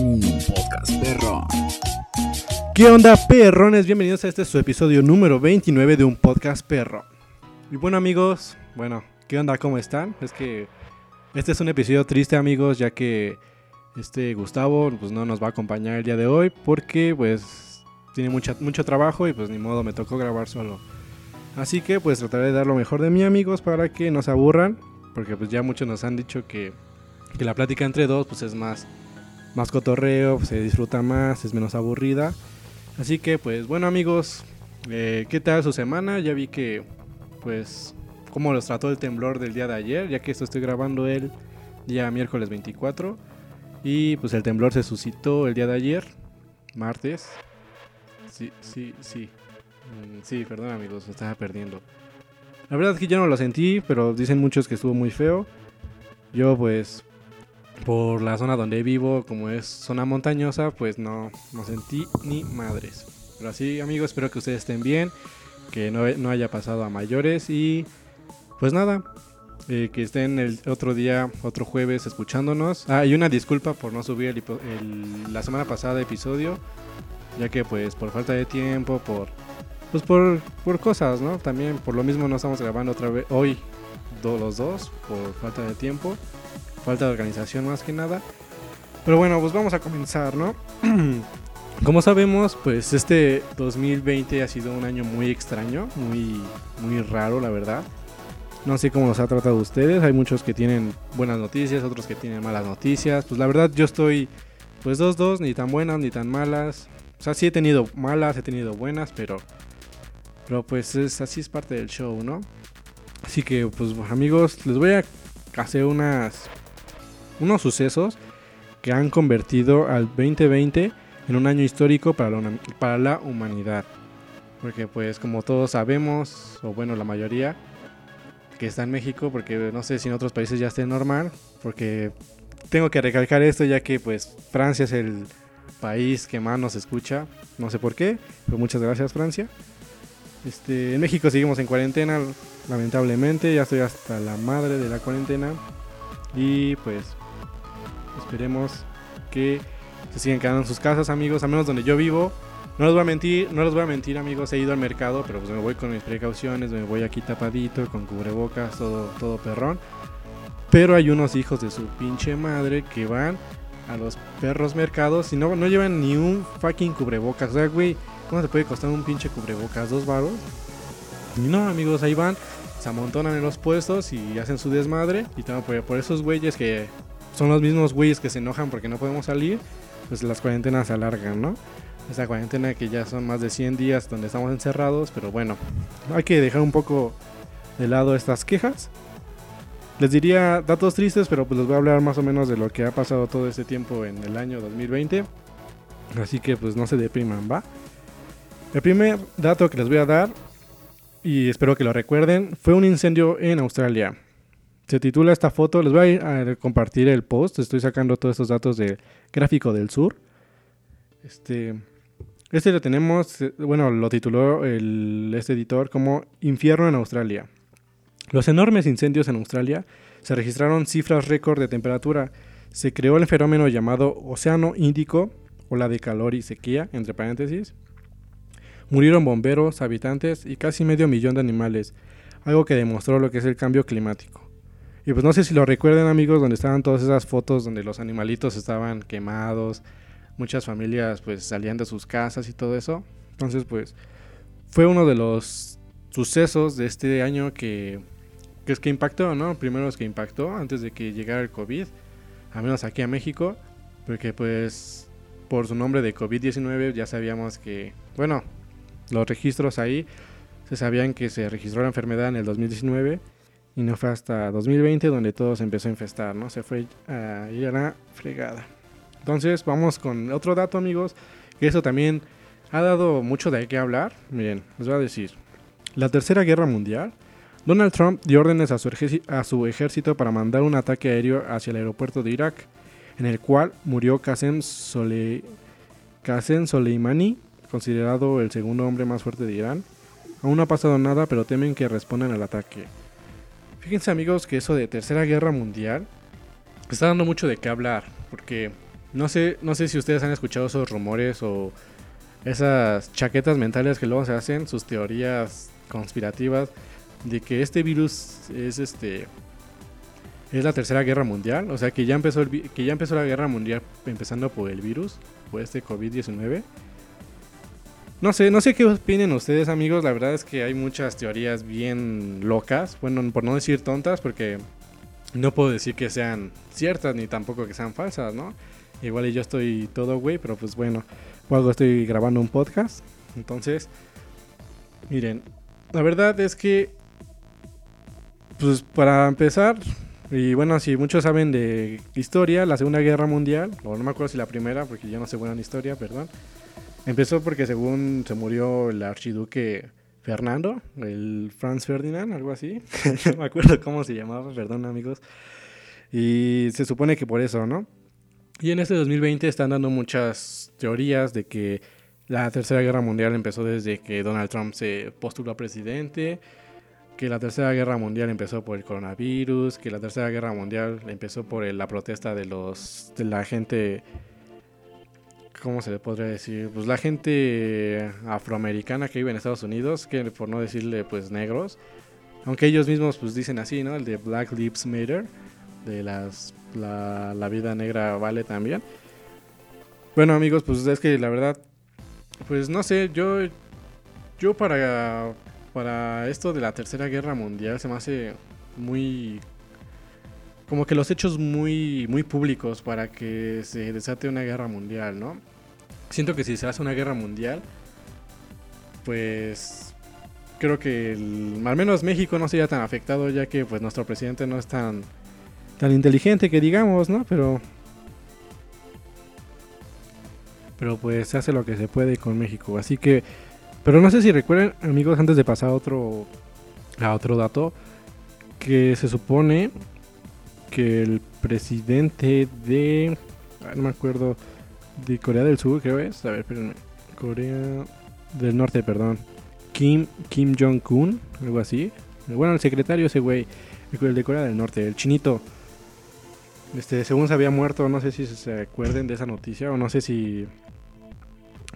un podcast perro. ¿Qué onda, perrones? Bienvenidos a este su episodio número 29 de un podcast perro. Y bueno, amigos, bueno, ¿qué onda? ¿Cómo están? Es que este es un episodio triste, amigos, ya que este Gustavo pues no nos va a acompañar el día de hoy porque pues tiene mucha, mucho trabajo y pues ni modo me tocó grabar solo. Así que pues trataré de dar lo mejor de mí, amigos, para que no se aburran, porque pues ya muchos nos han dicho que, que la plática entre dos pues es más más cotorreo, se disfruta más, es menos aburrida. Así que pues bueno amigos, eh, ¿qué tal su semana? Ya vi que pues cómo los trató el temblor del día de ayer, ya que esto estoy grabando el día miércoles 24. Y pues el temblor se suscitó el día de ayer, martes. Sí, sí, sí. Mm, Sí, perdón amigos, estaba perdiendo. La verdad es que yo no lo sentí, pero dicen muchos que estuvo muy feo. Yo pues por la zona donde vivo, como es zona montañosa, pues no, no sentí ni madres. Pero así amigos, espero que ustedes estén bien, que no, no haya pasado a mayores y pues nada, eh, que estén el otro día, otro jueves escuchándonos. Ah, y una disculpa por no subir el, la semana pasada episodio, ya que pues por falta de tiempo, por pues por, por cosas, ¿no? También por lo mismo no estamos grabando otra vez hoy los dos por falta de tiempo, falta de organización más que nada. Pero bueno, pues vamos a comenzar, ¿no? Como sabemos, pues este 2020 ha sido un año muy extraño, muy muy raro, la verdad. No sé cómo los ha tratado ustedes. Hay muchos que tienen buenas noticias, otros que tienen malas noticias. Pues la verdad yo estoy pues dos dos, ni tan buenas ni tan malas. O sea, sí he tenido malas, he tenido buenas, pero pero pues es así es parte del show, ¿no? Así que pues amigos, les voy a hacer unas unos sucesos que han convertido al 2020 en un año histórico para la, para la humanidad. Porque pues como todos sabemos, o bueno la mayoría, que está en México, porque no sé si en otros países ya esté normal, porque tengo que recalcar esto ya que pues Francia es el país que más nos escucha, no sé por qué, pero muchas gracias Francia. Este, en México seguimos en cuarentena, lamentablemente, ya estoy hasta la madre de la cuarentena y pues esperemos que se sigan quedando en sus casas, amigos, al menos donde yo vivo. No les voy a mentir, no les voy a mentir, amigos, he ido al mercado, pero pues me voy con mis precauciones, me voy aquí tapadito, con cubrebocas, todo, todo perrón. Pero hay unos hijos de su pinche madre que van a los perros mercados y no, no llevan ni un fucking cubrebocas. O sea, güey, ¿cómo te puede costar un pinche cubrebocas? ¿Dos varos? Y no, amigos, ahí van, se amontonan en los puestos y hacen su desmadre. Y todo por, por esos güeyes que son los mismos güeyes que se enojan porque no podemos salir, pues las cuarentenas se alargan, ¿no? Esa cuarentena que ya son más de 100 días donde estamos encerrados, pero bueno, hay que dejar un poco de lado estas quejas. Les diría datos tristes, pero pues les voy a hablar más o menos de lo que ha pasado todo este tiempo en el año 2020. Así que pues no se depriman, ¿va? El primer dato que les voy a dar, y espero que lo recuerden, fue un incendio en Australia. Se titula esta foto, les voy a, ir a compartir el post, estoy sacando todos estos datos del gráfico del sur. Este, este lo tenemos, eh, bueno, lo tituló el, este editor como Infierno en Australia. Los enormes incendios en Australia se registraron cifras récord de temperatura. Se creó el fenómeno llamado Océano Índico, ola de calor y sequía, entre paréntesis. Murieron bomberos, habitantes y casi medio millón de animales, algo que demostró lo que es el cambio climático. Y pues no sé si lo recuerdan amigos, donde estaban todas esas fotos donde los animalitos estaban quemados, muchas familias pues salían de sus casas y todo eso. Entonces pues fue uno de los sucesos de este año que, que es que impactó, ¿no? Primero es que impactó antes de que llegara el COVID, al menos aquí a México, porque pues por su nombre de COVID-19 ya sabíamos que, bueno, los registros ahí se sabían que se registró la enfermedad en el 2019 y no fue hasta 2020 donde todo se empezó a infestar, ¿no? Se fue a ir a la fregada. Entonces vamos con otro dato amigos, que eso también ha dado mucho de qué hablar. Miren, les voy a decir. La Tercera Guerra Mundial, Donald Trump dio órdenes a su, ejérci- a su ejército para mandar un ataque aéreo hacia el aeropuerto de Irak, en el cual murió Qasem, Sole- Qasem Soleimani, considerado el segundo hombre más fuerte de Irán. Aún no ha pasado nada, pero temen que respondan al ataque. Fíjense amigos que eso de Tercera Guerra Mundial está dando mucho de qué hablar, porque no sé, no sé si ustedes han escuchado esos rumores o esas chaquetas mentales que luego se hacen, sus teorías conspirativas de que este virus es este es la tercera guerra mundial, o sea que ya empezó el, que ya empezó la guerra mundial empezando por el virus, por este COVID-19. No sé, no sé qué opinen ustedes, amigos. La verdad es que hay muchas teorías bien locas, bueno, por no decir tontas, porque no puedo decir que sean ciertas ni tampoco que sean falsas, ¿no? Igual yo estoy todo güey, pero pues bueno, o algo estoy grabando un podcast. Entonces, miren, la verdad es que, pues para empezar, y bueno, si muchos saben de historia, la Segunda Guerra Mundial, o no me acuerdo si la primera, porque yo no sé buena en historia, perdón, empezó porque según se murió el archiduque Fernando, el Franz Ferdinand, algo así, no me acuerdo cómo se llamaba, perdón amigos, y se supone que por eso, ¿no? Y en este 2020 están dando muchas teorías de que la Tercera Guerra Mundial empezó desde que Donald Trump se postuló a presidente, que la Tercera Guerra Mundial empezó por el coronavirus, que la Tercera Guerra Mundial empezó por la protesta de los de la gente ¿cómo se le podría decir? Pues la gente afroamericana que vive en Estados Unidos, que por no decirle pues negros, aunque ellos mismos pues dicen así, ¿no? El de Black Lives Matter, de las la, vida negra vale también. Bueno amigos, pues es que la verdad, pues no sé, yo, yo para, para esto de la Tercera Guerra Mundial se me hace muy... Como que los hechos muy, muy públicos para que se desate una guerra mundial, ¿no? Siento que si se hace una guerra mundial, pues creo que al menos México no sería tan afectado ya que pues nuestro presidente no es tan tan inteligente que digamos, ¿no? Pero pero pues se hace lo que se puede con México, así que pero no sé si recuerdan, amigos, antes de pasar a otro a otro dato que se supone que el presidente de ah, no me acuerdo de Corea del Sur, creo es, a ver, espérenme. Corea del Norte, perdón. Kim Kim Jong Un, algo así. Bueno, el secretario ese güey, el de Corea del Norte, el chinito este, según se había muerto, no sé si se acuerden de esa noticia o no sé si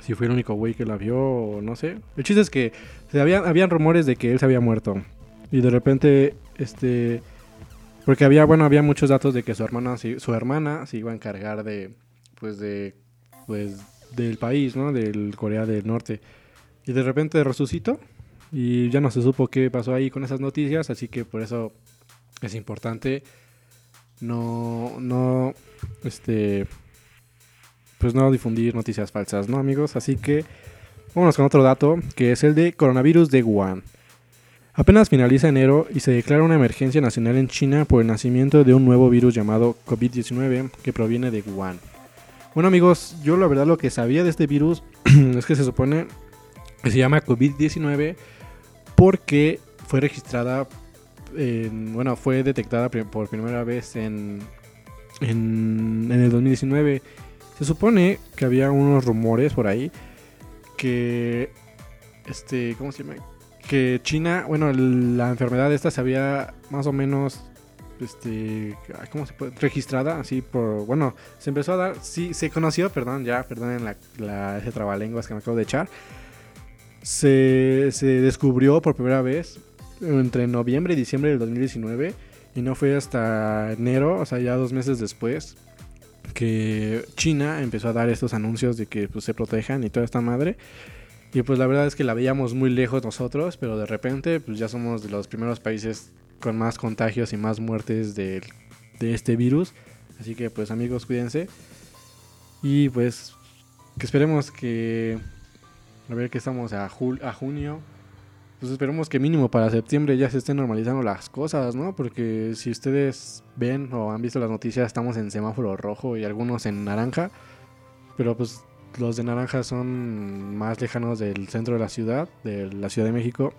si fue el único güey que la vio o no sé. El chiste es que habían rumores de que él se había muerto y de repente este porque había bueno, había muchos datos de que su hermana su hermana se iba a encargar de pues de pues del país, ¿no? Del Corea del Norte. Y de repente resucitó y ya no se supo qué pasó ahí con esas noticias, así que por eso es importante no, no, este, pues no difundir noticias falsas, ¿no, amigos? Así que vámonos con otro dato, que es el de coronavirus de Wuhan. Apenas finaliza enero y se declara una emergencia nacional en China por el nacimiento de un nuevo virus llamado COVID-19 que proviene de Wuhan. Bueno amigos, yo la verdad lo que sabía de este virus es que se supone que se llama COVID-19 porque fue registrada bueno, fue detectada por primera vez en, en, el 2019. Se supone que había unos rumores por ahí que, este, ¿cómo se llama? Que China, bueno, la enfermedad esta se había más o menos, este, ¿cómo se puede? Registrada, así por, bueno, se empezó a dar, sí, se conoció, perdón, ya, perdonen la, la, ese trabalenguas que me acabo de echar. Se, se descubrió por primera vez entre noviembre y diciembre del 2019 y no fue hasta enero, o sea, ya dos meses después, que China empezó a dar estos anuncios de que pues, se protejan y toda esta madre. Y pues la verdad es que la veíamos muy lejos nosotros, pero de repente pues ya somos de los primeros países con más contagios y más muertes de, de este virus. Así que pues amigos, cuídense. Y pues que esperemos que... A ver que estamos a, a junio pues esperemos que mínimo para septiembre ya se estén normalizando las cosas, ¿no? Porque si ustedes ven o han visto las noticias, estamos en semáforo rojo y algunos en naranja, pero pues los de naranja son más lejanos del centro de la ciudad, de la Ciudad de México.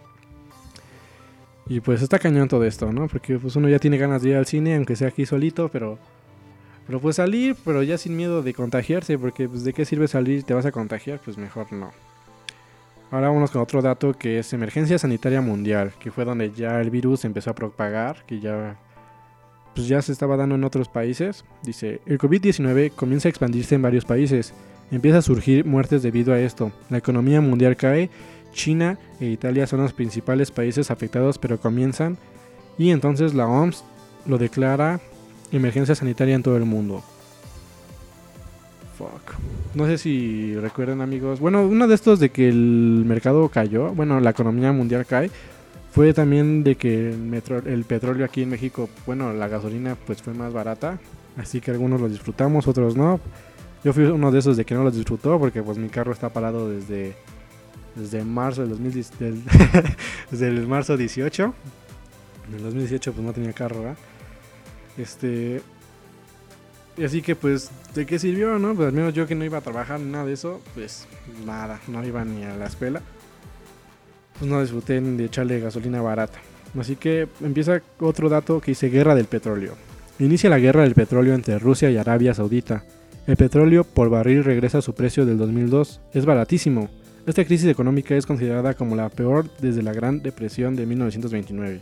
Y pues está cañón todo esto, ¿no? Porque pues uno ya tiene ganas de ir al cine, aunque sea aquí solito, pero pero pues salir, pero ya sin miedo de contagiarse, porque pues de qué sirve salir, te vas a contagiar, pues mejor no. Ahora vamos con otro dato que es emergencia sanitaria mundial, que fue donde ya el virus empezó a propagar, que ya pues ya se estaba dando en otros países. Dice, el COVID-19 comienza a expandirse en varios países. Empieza a surgir muertes debido a esto. La economía mundial cae. China e Italia son los principales países afectados, pero comienzan. Y entonces la OMS lo declara emergencia sanitaria en todo el mundo. Fuck. No sé si recuerdan amigos. Bueno, uno de estos de que el mercado cayó. Bueno, la economía mundial cae fue también de que el, petróleo aquí en México, bueno, la gasolina pues fue más barata, así que algunos lo disfrutamos, otros no. Yo fui uno de esos de que no lo disfrutó porque pues mi carro está parado desde desde marzo del 2010, desde el marzo 18. En el 2018 pues no tenía carro. Este y así que pues de qué sirvió, ¿no? Pues al menos yo que no iba a trabajar ni nada de eso, pues nada, no iba ni a la escuela pues no disfruté de echarle gasolina barata. Así que empieza otro dato que dice guerra del petróleo. Inicia la guerra del petróleo entre Rusia y Arabia Saudita. El petróleo por barril regresa a su precio del 2002. Es baratísimo. Esta crisis económica es considerada como la peor desde la Gran Depresión de 1929.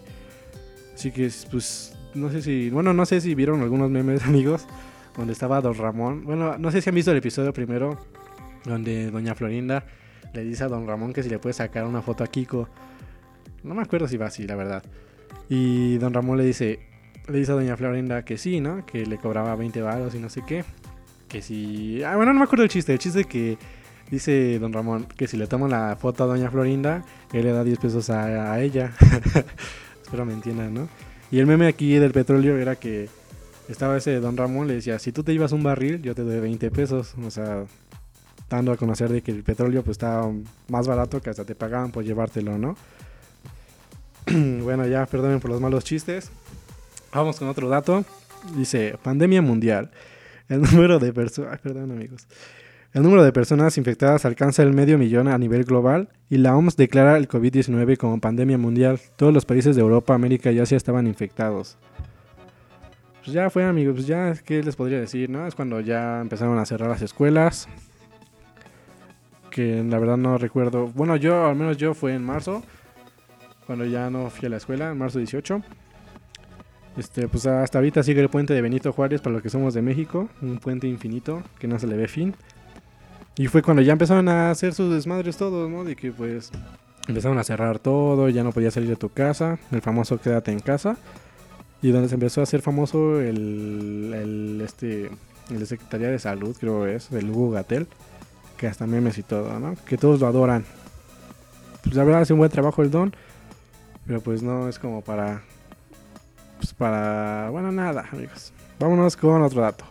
Así que, pues, no sé si, bueno, no sé si vieron algunos memes, amigos, donde estaba Don Ramón. Bueno, no sé si han visto el episodio primero, donde Doña Florinda le dice a don Ramón que si le puede sacar una foto a Kiko. No me acuerdo si va así, la verdad. Y don Ramón le dice, le dice a doña Florinda que sí, ¿no? Que le cobraba 20 baros y no sé qué. Que si... Ah, bueno, no me acuerdo el chiste. El chiste que dice don Ramón que si le toma la foto a doña Florinda, él le da 10 pesos a, ella. Espero me entiendan, ¿no? Y el meme aquí del petróleo era que estaba ese don Ramón, le decía, si tú te llevas un barril, yo te doy 20 pesos. O sea, dando a conocer de que el petróleo pues está más barato que hasta te pagaban por llevártelo, ¿no? bueno, ya perdonen por los malos chistes. Vamos con otro dato. Dice, pandemia mundial. El número de personas... Perdón amigos. El número de personas infectadas alcanza el medio millón a nivel global y la OMS declara el COVID-19 como pandemia mundial. Todos los países de Europa, América y Asia estaban infectados. Pues ya fue amigos, pues ya, ¿qué les podría decir? no? Es cuando ya empezaron a cerrar las escuelas, que la verdad no recuerdo. Bueno, yo, al menos yo fue en marzo, cuando ya no fui a la escuela, en marzo 18. Este, pues hasta ahorita sigue el puente de Benito Juárez para los que somos de México, un puente infinito que no se le ve fin. Y fue cuando ya empezaron a hacer sus desmadres todos, ¿no? De que pues empezaron a cerrar todo, ya no podías salir de tu casa, el famoso quédate en casa. Y donde se empezó a hacer famoso el, el este el Secretaría de Salud, creo es, el Hugo Gatel que hasta memes y todo, ¿no? Que todos lo adoran. Pues la verdad hace un buen trabajo el don, pero pues no es como para... Pues para... Bueno, nada, amigos. Vámonos con otro dato.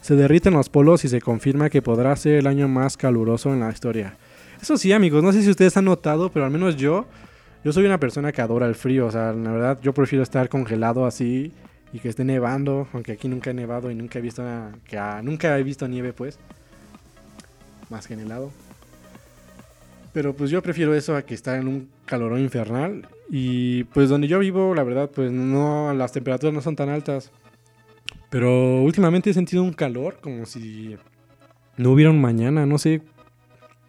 Se derriten los polos y se confirma que podrá ser el año más caluroso en la historia. Eso sí, amigos, no sé si ustedes han notado, pero al menos yo, yo soy una persona que adora el frío. O sea, la verdad, yo prefiero estar congelado así y que esté nevando, aunque aquí nunca he nevado y nunca he visto que nunca he visto nieve, pues más que en helado. Pero pues yo prefiero eso a que estar en un calorón infernal. Y pues donde yo vivo, la verdad, pues no, las temperaturas no son tan altas. Pero últimamente he sentido un calor como si no hubiera un mañana, no sé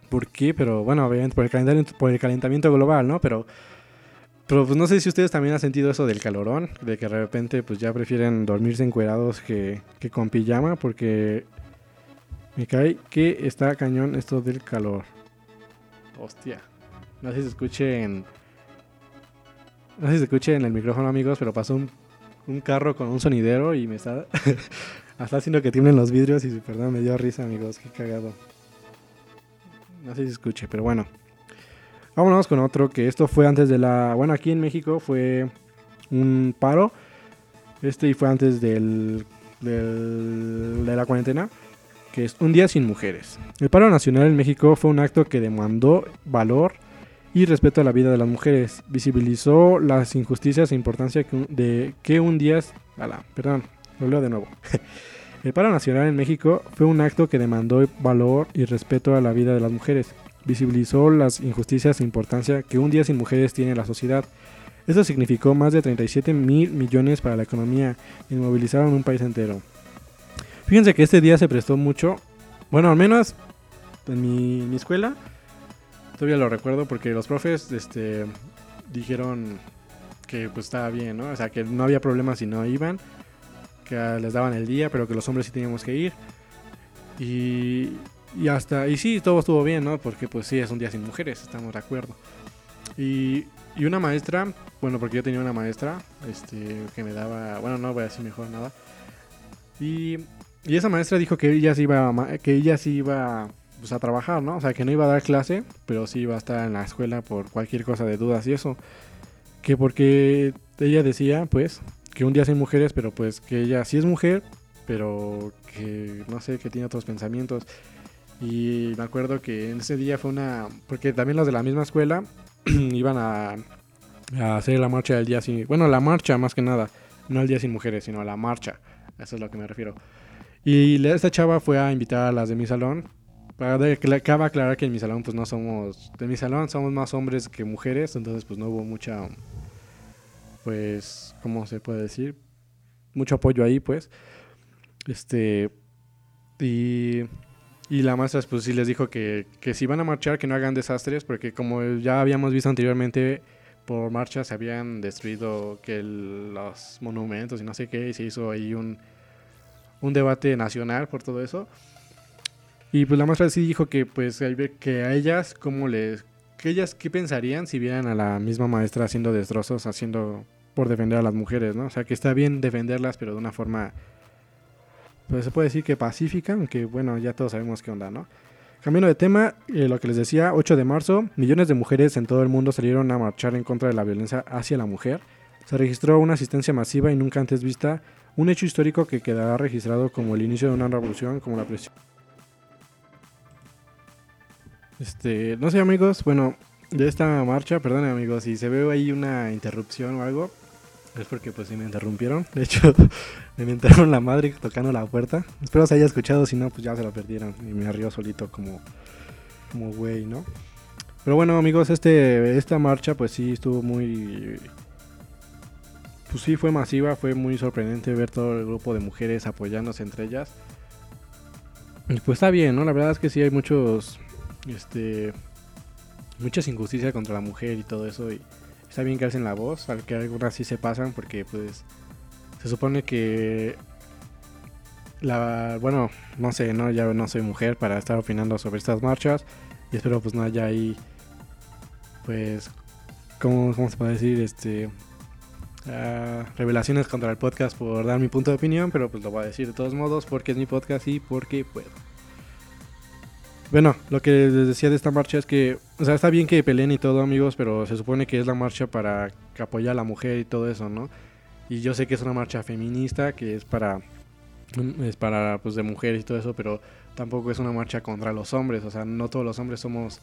por qué, pero bueno, obviamente por el calentamiento, por el calentamiento global, ¿no? Pero, pero pues no sé si ustedes también han sentido eso del calorón, de que de repente pues ya prefieren dormirse encuerados que, que con pijama, porque me cae que está cañón esto del calor. Hostia. No sé si se escuche en. No sé si se escuche en el micrófono, amigos, pero pasó un, carro con un sonidero y me está. está haciendo que tiemblen los vidrios y perdón, me dio risa, amigos. Qué cagado. No sé si se escuche, pero bueno. Vámonos con otro que esto fue antes de la. Bueno, aquí en México fue un paro. Este fue antes del de la cuarentena que es Un Día Sin Mujeres. El paro nacional en México fue un acto que demandó valor y respeto a la vida de las mujeres. Visibilizó las injusticias e importancia de que un día... perdón, lo leo de nuevo. El paro nacional en México fue un acto que demandó valor y respeto a la vida de las mujeres. Visibilizó las injusticias e importancia que un día sin mujeres tiene la sociedad. Esto significó más de 37 mil millones para la economía y movilizaron un país entero. Fíjense que este día se prestó mucho. Bueno, al menos en mi, escuela. Todavía lo recuerdo porque los profes este, dijeron que pues estaba bien, ¿no? O sea, que no había problemas si no iban. que ah, les daban el día, pero que los hombres sí teníamos que ir. Y, y hasta, y sí, todo estuvo bien, ¿no? Porque pues sí, es un día sin mujeres, estamos de acuerdo. Y, y una maestra, bueno, porque yo tenía una maestra, este, que me daba, bueno, no voy a decir mejor nada. Y, y esa maestra dijo que ella sí iba, a que ella sí iba pues, a trabajar, ¿no? O sea, que no iba a dar clase, pero sí iba a estar en la escuela por cualquier cosa de dudas y eso. Que porque ella decía, pues, que un día sin mujeres, pero pues que ella sí es mujer, pero que no sé, que tiene otros pensamientos. Y me acuerdo que en ese día fue una. Porque también los de la misma escuela iban a, a hacer la marcha del día sin. Bueno, la marcha más que nada. No el día sin mujeres, sino la marcha. Eso es lo que me refiero. Y esta chava fue a invitar a las de mi salón. Cabe aclarar que en mi salón, pues no somos. De mi salón somos más hombres que mujeres. Entonces, pues no hubo mucha. Pues, ¿cómo se puede decir? Mucho apoyo ahí, pues. Este. Y. Y la maestra pues sí les dijo que, que si van a marchar que no hagan desastres porque como ya habíamos visto anteriormente por marchas se habían destruido que el- los monumentos y no sé qué y se hizo ahí un, un debate nacional por todo eso. Y pues la maestra sí dijo que pues que a ellas cómo les que ellas qué pensarían si vieran a la misma maestra haciendo destrozos, haciendo por defender a las mujeres, ¿no? O sea, que está bien defenderlas, pero de una forma pues se puede decir que pacífica, aunque bueno, ya todos sabemos qué onda, ¿no? Cambiando de tema, eh, lo que les decía, 8 de marzo, millones de mujeres en todo el mundo salieron a marchar en contra de la violencia hacia la mujer. Se registró una asistencia masiva y nunca antes vista, un hecho histórico que quedará registrado como el inicio de una revolución, como la presión. Este, no sé amigos, bueno, de esta marcha, perdón amigos, si se ve ahí una interrupción o algo, es porque pues sí me interrumpieron. De hecho, me inventaron la madre tocando la puerta. Espero se haya escuchado, si no, pues ya se lo perdieron. Y me arrió solito como, como güey, ¿no? Pero bueno, amigos, este, esta marcha pues sí estuvo muy... Pues sí, fue masiva, fue muy sorprendente ver todo el grupo de mujeres apoyándose entre ellas. Y pues está bien, ¿no? La verdad es que sí hay muchos... Este... Muchas injusticias contra la mujer y todo eso. Y está bien que alcen la voz, al que algunas sí se pasan porque pues se supone que la bueno, no sé, no ya no soy mujer para estar opinando sobre estas marchas y espero pues no haya ahí pues cómo se puede decir este ah, revelaciones contra el podcast por dar mi punto de opinión, pero pues lo voy a decir de todos modos porque es mi podcast y porque puedo. Bueno, lo que les decía de esta marcha es que, o sea, está bien que peleen y todo, amigos, pero se supone que es la marcha para que apoya a la mujer y todo eso, ¿no? Y yo sé que es una marcha feminista, que es para, es para, pues, de mujeres y todo eso, pero tampoco es una marcha contra los hombres, o sea, no todos los hombres somos,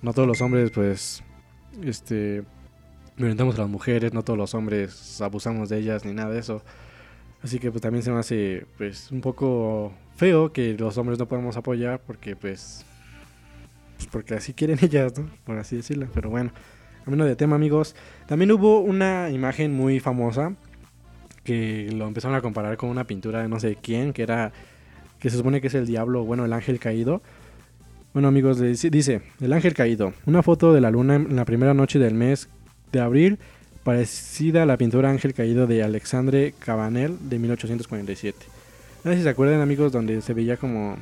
no todos los hombres, pues, este, violentamos a las mujeres, no todos los hombres abusamos de ellas ni nada de eso. Así que pues también se me hace pues un poco feo que los hombres no podamos apoyar porque pues, pues porque así quieren ellas, ¿no? Por así decirlo. Pero bueno, cambiando de tema amigos, también hubo una imagen muy famosa que lo empezaron a comparar con una pintura de no sé quién, que era, que se supone que es el diablo, bueno, el ángel caído. Bueno amigos, dice, el ángel caído, una foto de la luna en la primera noche del mes de abril parecida a la pintura Ángel Caído de Alexandre Cabanel de 1847. No sé si se acuerdan amigos donde se veía como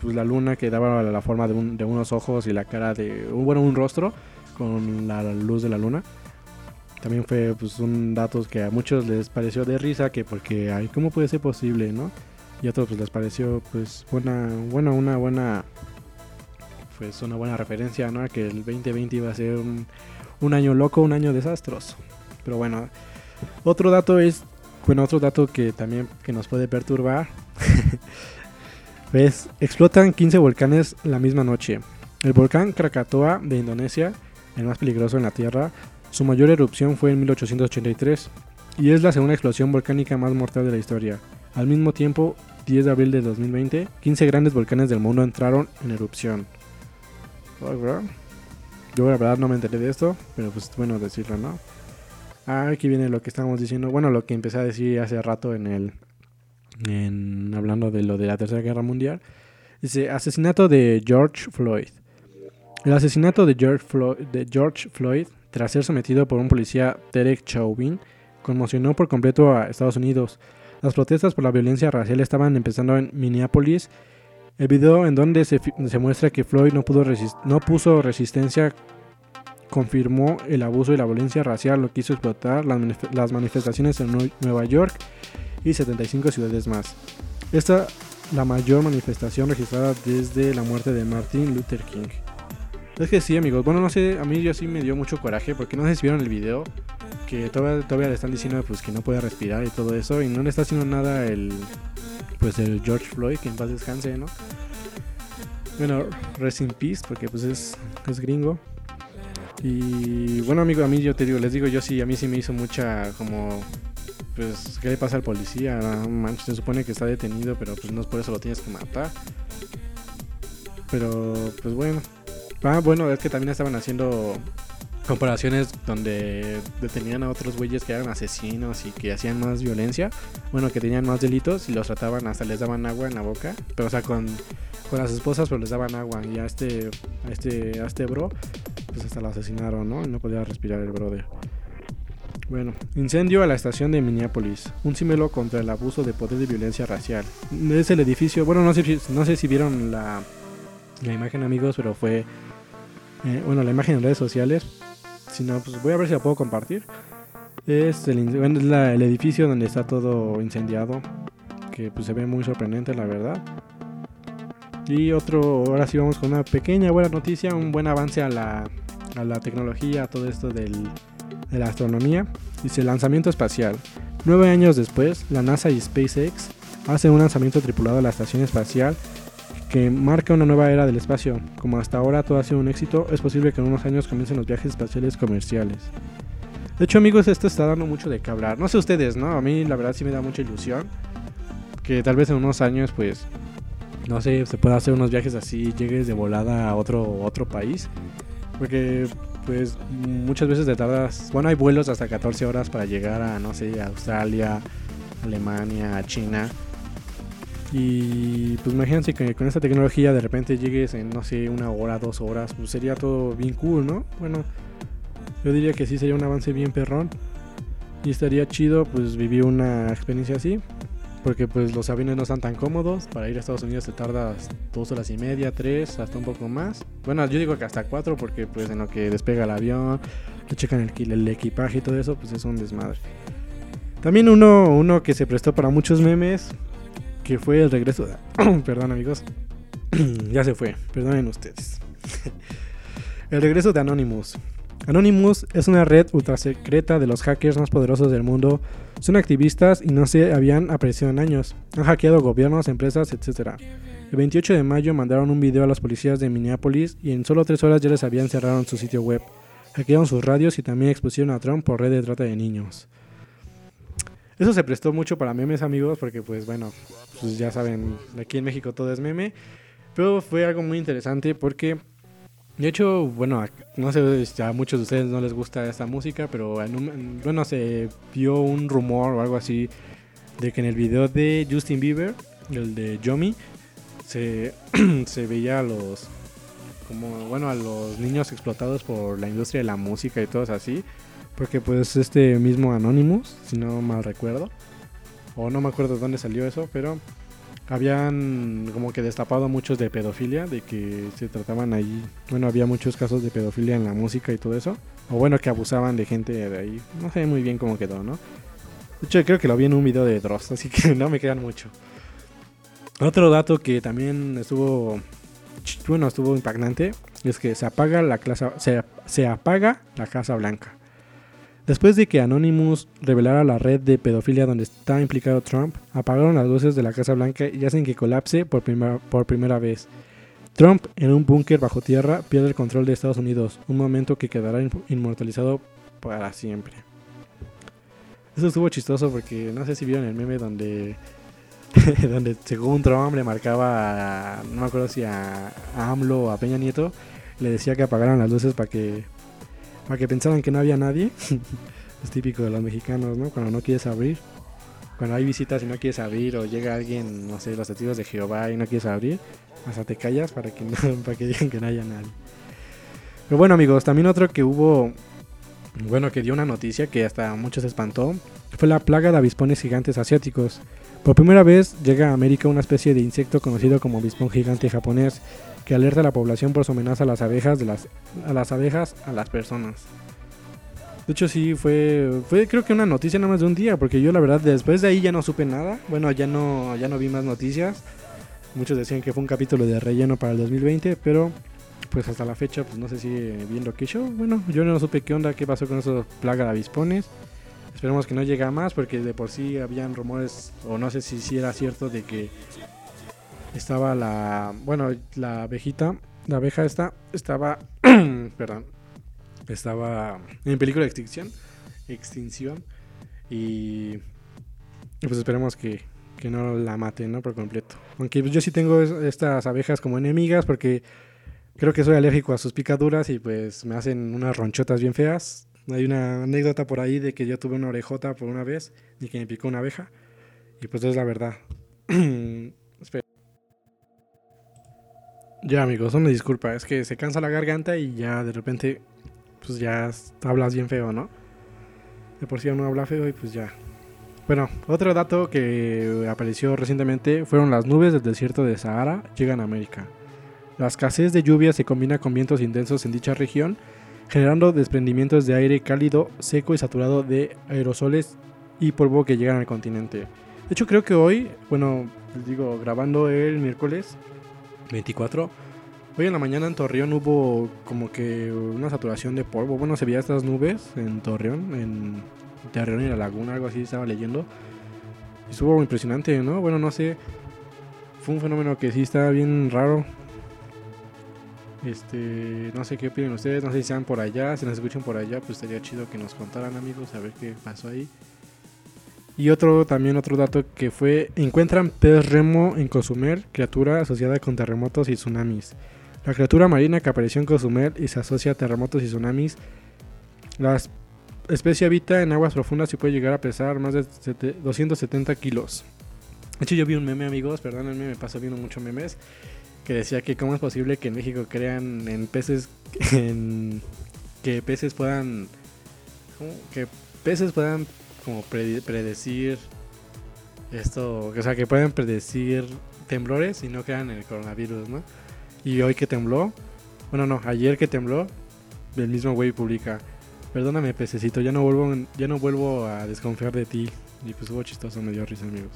pues, la luna que daba la forma de, un- unos ojos y la cara de, bueno, un rostro con la luz de la luna. También fue pues un dato que a muchos les pareció de risa que porque ay, ¿cómo puede ser posible, no? Y a otros pues les pareció pues buena, bueno, una buena pues una buena referencia, ¿no? Que el 2020 iba a ser un, un año loco, un año desastroso. Pero bueno, otro dato es, bueno, otro dato que también que nos puede perturbar. pues explotan 15 volcanes la misma noche. El volcán Krakatoa de Indonesia, el más peligroso en la Tierra, su mayor erupción fue en 1883 y es la segunda explosión volcánica más mortal de la historia. Al mismo tiempo, 10 de abril de 2020, 15 grandes volcanes del mundo entraron en erupción. Yo la verdad no me enteré de esto, pero pues bueno decirlo, ¿no? Ah, aquí viene lo que estábamos diciendo. Bueno, lo que empecé a decir hace rato en el. En, hablando de lo de la Tercera Guerra Mundial. Dice: Asesinato de George Floyd. El asesinato de George Floyd, de George Floyd, tras ser sometido por un policía Derek Chauvin, conmocionó por completo a Estados Unidos. Las protestas por la violencia racial estaban empezando en Minneapolis. El video en donde se, muestra que Floyd no, pudo no puso resistencia confirmó el abuso y la violencia racial, lo que hizo explotar las, las manifestaciones en Nueva York y 75 ciudades más. Esta la mayor manifestación registrada desde la muerte de Martin Luther King. Es que sí, amigos. Bueno, no sé, a mí yo sí me dio mucho coraje porque no sé si vieron el video que todavía, todavía le están diciendo pues que no puede respirar y todo eso y no le está haciendo nada el pues el George Floyd que en paz descanse, ¿no? Bueno, rest in peace porque pues es, es gringo. Y bueno, amigo, a mí yo te digo, les digo yo sí, a mí sí me hizo mucha como pues qué le pasa al policía, se supone que está detenido, pero pues no es por eso lo tienes que matar. Pero pues bueno, Ah, bueno, es que también estaban haciendo comparaciones donde detenían a otros güeyes que eran asesinos y que hacían más violencia, bueno, que tenían más delitos y los trataban, hasta les daban agua en la boca, pero o sea, con, con las esposas pero les daban agua y a este, a este, a este bro, pues hasta lo asesinaron, ¿no? Y no podía respirar el brother. Bueno, incendio a la estación de Minneapolis, un símbolo contra el abuso de poder de violencia racial. Es el edificio, bueno, no sé, no sé si vieron la, la imagen amigos, pero fue eh, bueno, la imagen en redes sociales. Si no, pues voy a ver si la puedo compartir. Es el, el edificio donde está todo incendiado. Que pues se ve muy sorprendente, la verdad. Y otro, ahora sí vamos con una pequeña buena noticia, un buen avance a la, a la tecnología, a todo esto del, de la astronomía. Dice lanzamiento espacial. Nueve años después, la NASA y SpaceX hacen un lanzamiento tripulado a la estación espacial que marca una nueva era del espacio. Como hasta ahora todo ha sido un éxito, es posible que en unos años comiencen los viajes espaciales comerciales. De hecho, amigos, esto está dando mucho de qué hablar. No sé ustedes, ¿no? A mí la verdad sí me da mucha ilusión. Que tal vez en unos años, pues, no sé, se pueda hacer unos viajes así, llegues de volada a otro, otro país. Porque, pues, muchas veces te tardas, bueno, hay vuelos hasta 14 horas para llegar a, no sé, a Australia, Alemania, China. Y pues imagínense que con esta tecnología de repente llegues en, no sé, una hora, dos horas, pues sería todo bien cool, ¿no? Bueno, yo diría que sí sería un avance bien perrón. Y estaría chido pues vivir una experiencia así. Porque pues los aviones no están tan cómodos. Para ir a Estados Unidos te tardas dos horas y media, tres, hasta un poco más. Bueno, yo digo que hasta cuatro porque pues en lo que despega el avión, te checan el, el equipaje y todo eso, pues es un desmadre. También uno, uno que se prestó para muchos memes que fue el regreso de... Perdón amigos, ya se fue, perdonen ustedes. el regreso de Anonymous. Anonymous es una red ultra secreta de los hackers más poderosos del mundo. Son activistas y no se habían aparecido en años. Han hackeado gobiernos, empresas, etc. El 28 de mayo mandaron un video a las policías de Minneapolis y en solo 3 horas ya les habían cerrado su sitio web. Hackearon sus radios y también expusieron a Trump por red de trata de niños. Eso se prestó mucho para memes, amigos, porque pues bueno, pues ya saben, aquí en México todo es meme. Pero fue algo muy interesante porque, de hecho, bueno, no sé si a muchos de ustedes no les gusta esta música, pero bueno, se vio un rumor o algo así de que en el video de Justin Bieber, el de Yomi, se, se veía a los como bueno a los niños explotados por la industria de la música y todo así porque pues este mismo Anonymous, si no mal recuerdo, o no me acuerdo de dónde salió eso, pero habían como que destapado muchos de pedofilia, de que se trataban ahí, bueno, había muchos casos de pedofilia en la música y todo eso, o bueno, que abusaban de gente de ahí, no sé muy bien cómo quedó, ¿no? De hecho, creo que lo vi en un video de Dross, así que no me quedan mucho. Otro dato que también estuvo, bueno, estuvo impactante, es que se apaga la, clase, se, se apaga la Casa Blanca. Después de que Anonymous revelara la red de pedofilia donde está implicado Trump, apagaron las luces de la Casa Blanca y hacen que colapse por, por primera vez. Trump, en un búnker bajo tierra, pierde el control de Estados Unidos, un momento que quedará inmortalizado para siempre. Eso estuvo chistoso porque no sé si vieron el meme donde, donde según Trump le marcaba, no me acuerdo si a, a AMLO o a Peña Nieto, le decía que apagaran las luces para que para que pensaran que no había nadie. es típico de los mexicanos, ¿no? Cuando no quieres abrir. Cuando hay visitas y no quieres abrir o llega alguien, no sé, los testigos de Jehová y no quieres abrir, hasta te callas para que, no, para que digan que no haya nadie. Pero bueno amigos, también otro que hubo bueno, que dio una noticia que hasta muchos se espantó. Fue la plaga de avispones gigantes asiáticos. Por primera vez llega a América una especie de insecto conocido como avispón gigante japonés que alerta a la población por su amenaza a las abejas, a las abejas, a las personas. De hecho sí fue fue creo que una noticia nada más de un día, porque yo la verdad después de ahí ya no supe nada. Bueno, ya no ya no vi más noticias. Muchos decían que fue un capítulo de relleno para el 2020, pero pues hasta la fecha pues no sé si viendo que yo, bueno, yo no supe qué onda, qué pasó con esos plaga de avispones. Esperemos que no llegue a más porque de por sí habían rumores o no sé si, si era cierto de que estaba la, bueno, la abejita, la abeja esta estaba, perdón, estaba en peligro de extinción, extinción y pues esperemos que, que no la maten, ¿no? Por completo. Aunque yo sí tengo es- estas abejas como enemigas porque creo que soy alérgico a sus picaduras y pues me hacen unas ronchotas bien feas. Hay una anécdota por ahí de que yo tuve una orejota por una vez y que me picó una abeja. Y pues es la verdad. Ya amigos, una disculpa, es que se cansa la garganta y ya de repente pues ya hablas bien feo, ¿no? De por sí uno habla feo y pues ya. Bueno, otro dato que apareció recientemente fueron las nubes del desierto de Sahara llegan a América. La escasez de lluvia se combina con vientos intensos en dicha región, generando desprendimientos de aire cálido, seco y saturado de aerosoles y polvo que llegan al continente. De hecho, creo que hoy, bueno, les digo, grabando el miércoles 24, hoy en la mañana en Torreón hubo como que una saturación de polvo. Bueno, se veía estas nubes en Torreón, en Torreón y la laguna, algo así estaba leyendo. Y estuvo impresionante, ¿no? Bueno, no sé. Fue un fenómeno que sí está bien raro. Este, no sé qué opinan ustedes, no sé si sean por allá, si nos escuchan por allá, pues estaría chido que nos contaran amigos, a ver qué pasó ahí. Y otro, también otro dato que fue, encuentran pez remo en Cozumel, criatura asociada con terremotos y tsunamis. La criatura marina que apareció en Cozumel y se asocia a terremotos y tsunamis. La es- especie habita en aguas profundas y puede llegar a pesar más de sete- 270 kilos. De hecho, yo vi un meme, amigos, perdónenme, me paso viendo muchos memes, que decía que cómo es posible que en México crean en peces, en, que peces puedan, que peces puedan como predecir esto, o sea, que pueden predecir temblores y no crean el coronavirus, ¿no? Y hoy que tembló, bueno, no, ayer que tembló, el mismo güey publica, perdóname pececito, ya no vuelvo, ya no vuelvo a desconfiar de ti. Y pues hubo chistoso, me dio risa, amigos.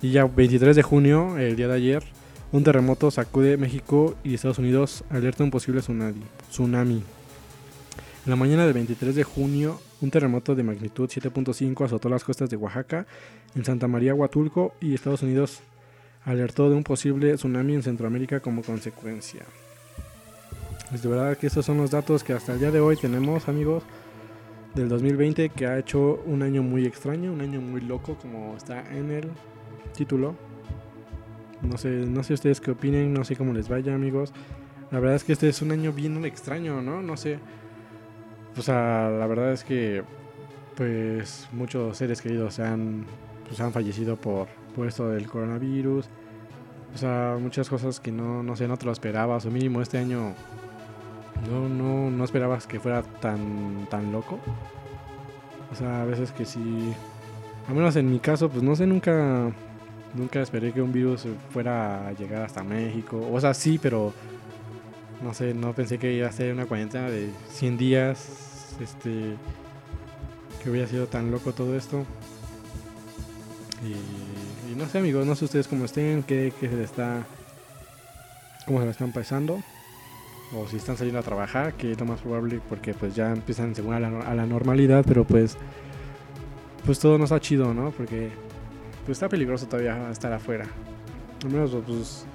Y ya 23 de junio, el día de ayer, un terremoto sacude México y Estados Unidos, alerta un posible tsunami. tsunami. En la mañana del 23 de junio, un terremoto de magnitud 7.5 azotó las costas de Oaxaca, en Santa María, Huatulco y Estados Unidos alertó de un posible tsunami en Centroamérica como consecuencia. Pues de verdad que estos son los datos que hasta el día de hoy tenemos, amigos, del 2020, que ha hecho un año muy extraño, un año muy loco, como está en el título. No sé, no sé ustedes qué opinen, no sé cómo les vaya, amigos. La verdad es que este es un año bien extraño, ¿no? No sé. O sea, la verdad es que pues muchos seres queridos se han pues han fallecido por, por esto del coronavirus. O sea, muchas cosas que no, no sé, no te lo esperabas. O mínimo este año no, no, no esperabas que fuera tan, tan loco. O sea, a veces que sí. Al menos en mi caso, pues no sé, nunca. Nunca esperé que un virus fuera a llegar hasta México. O sea, sí, pero. No sé, no pensé que iba a ser una cuarentena de 100 días. Este. Que hubiera sido tan loco todo esto. Y, y no sé, amigos, no sé ustedes cómo estén, qué, qué se les está. cómo se les están pasando. O si están saliendo a trabajar, que es lo más probable porque pues ya empiezan según a la, a la normalidad, pero pues. Pues todo no está chido, ¿no? Porque pues está peligroso todavía estar afuera. Al menos pues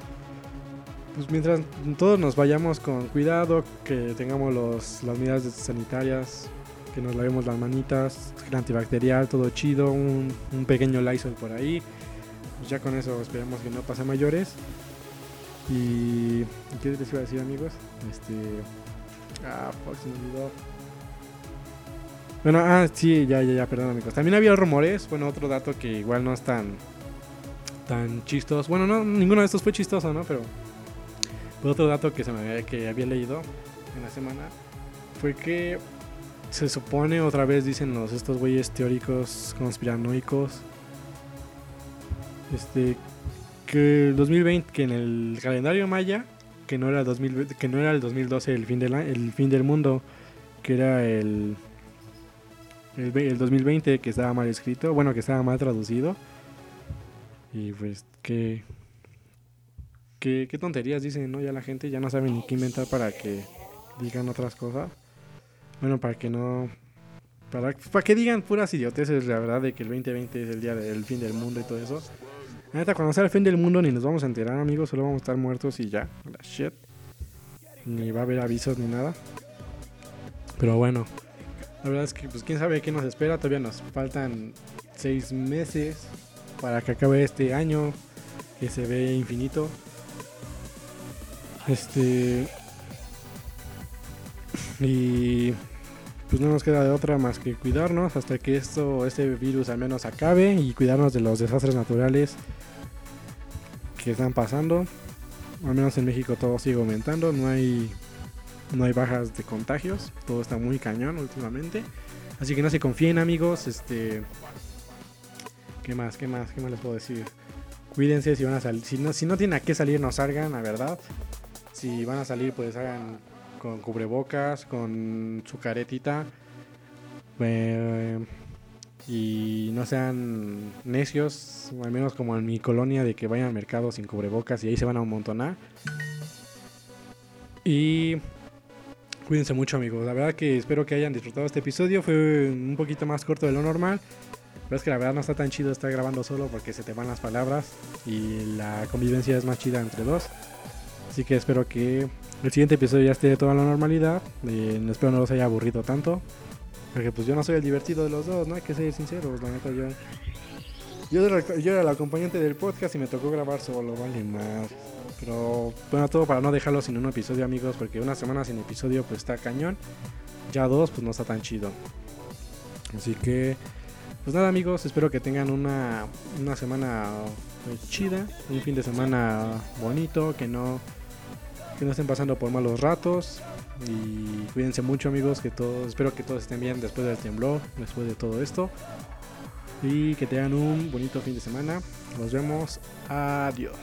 pues mientras todos nos vayamos con cuidado, que tengamos los, las medidas sanitarias, que nos lavemos las manitas, gel antibacterial, todo chido, un, un pequeño Lysol por ahí. Pues ya con eso esperemos que no pase mayores. Y ¿qué les iba a decir amigos? Este ah, fuck, se me. Bueno, ah, sí, ya, ya, ya, perdón amigos. También había rumores, bueno, otro dato que igual no es tan tan chistoso. Bueno, no, ninguno de estos fue chistoso, ¿no? Pero otro dato que se me había, leído en la semana fue que se supone otra vez dicen los estos güeyes teóricos conspiranoicos este que el 2020 que en el calendario maya que no era el 2000, que no era el 2012 el fin del el fin del mundo que era el el 2020 que estaba mal escrito bueno que estaba mal traducido y pues que qué, tonterías dicen no ya la gente ya no sabe ni qué inventar para que digan otras cosas bueno, para que no. Para, para que digan puras idioteces, la verdad, de que el 2020 es el día del fin del mundo y todo eso. La neta, cuando sea el fin del mundo ni nos vamos a enterar, amigos. Solo vamos a estar muertos y ya. La shit. Ni va a haber avisos ni nada. Pero bueno. La verdad es que, pues, quién sabe qué nos espera. Todavía nos faltan seis meses para que acabe este año. Que se ve infinito. Este. Y pues no nos queda de otra más que cuidarnos hasta que esto, este virus al menos acabe y cuidarnos de los desastres naturales que están pasando. Al menos en México todo sigue aumentando, no hay no hay bajas de contagios, todo está muy cañón últimamente. Así que no se confíen amigos, este ¿Qué más? ¿Qué más? ¿Qué más les puedo decir? Cuídense si van a salir, si no si no tienen a qué salir no salgan, la verdad. Si van a salir pues hagan con cubrebocas, con su caretita. Eh, y no sean necios, al menos como en mi colonia, de que vayan al mercado sin cubrebocas y ahí se van a amontonar. Y cuídense mucho amigos, la verdad que espero que hayan disfrutado este episodio, fue un poquito más corto de lo normal. Pero es que la verdad no está tan chido estar grabando solo porque se te van las palabras y la convivencia es más chida entre dos. Así que espero que el siguiente episodio ya esté de toda la normalidad. Eh, espero no los haya aburrido tanto. Porque pues yo no soy el divertido de los dos, ¿no? Hay que ser sinceros, la neta yo... Yo era, yo el acompañante del podcast y me tocó grabar solo, vale más. Pero bueno, todo para no dejarlo sin un episodio, amigos, porque una semana sin episodio pues está cañón. Ya dos pues no está tan chido. Así que, pues nada amigos, espero que tengan una, una semana pues, chida, un fin de semana bonito, que no que no estén pasando por malos ratos y cuídense mucho amigos, que todos, espero que todos estén bien después del temblor, después de todo esto y que tengan un bonito fin de semana. Nos vemos, adiós.